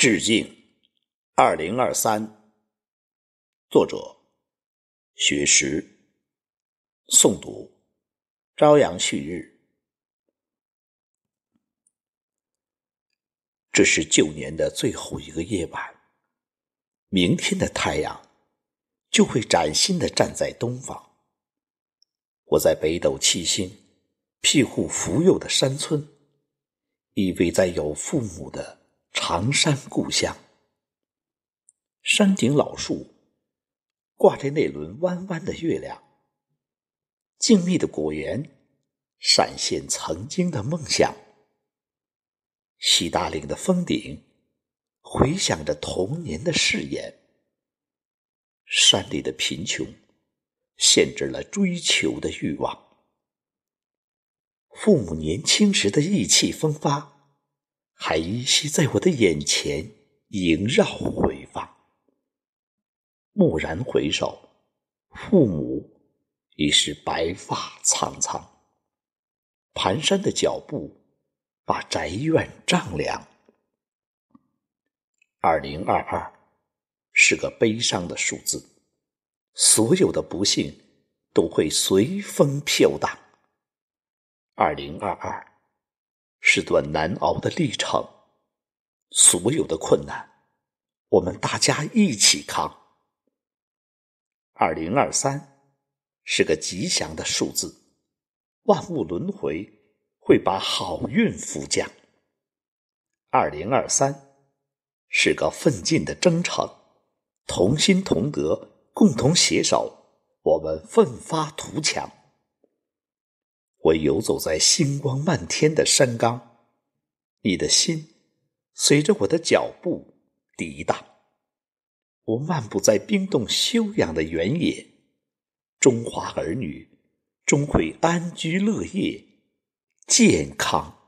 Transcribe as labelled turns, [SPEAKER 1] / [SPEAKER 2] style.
[SPEAKER 1] 致敬二零二三，作者雪石，诵读朝阳旭日。这是旧年的最后一个夜晚，明天的太阳就会崭新的站在东方。我在北斗七星庇护福佑的山村，依偎在有父母的。唐山故乡，山顶老树挂着那轮弯弯的月亮，静谧的果园闪现曾经的梦想。西大岭的峰顶回响着童年的誓言。山里的贫穷限制了追求的欲望，父母年轻时的意气风发。还依稀在我的眼前萦绕回放。蓦然回首，父母已是白发苍苍。蹒跚的脚步把宅院丈量。二零二二是个悲伤的数字，所有的不幸都会随风飘荡。二零二二。是段难熬的历程，所有的困难，我们大家一起扛。二零二三是个吉祥的数字，万物轮回会把好运福降。二零二三是个奋进的征程，同心同德，共同携手，我们奋发图强。我游走在星光漫天的山岗，你的心随着我的脚步涤荡。我漫步在冰冻休养的原野，中华儿女终会安居乐业，健康。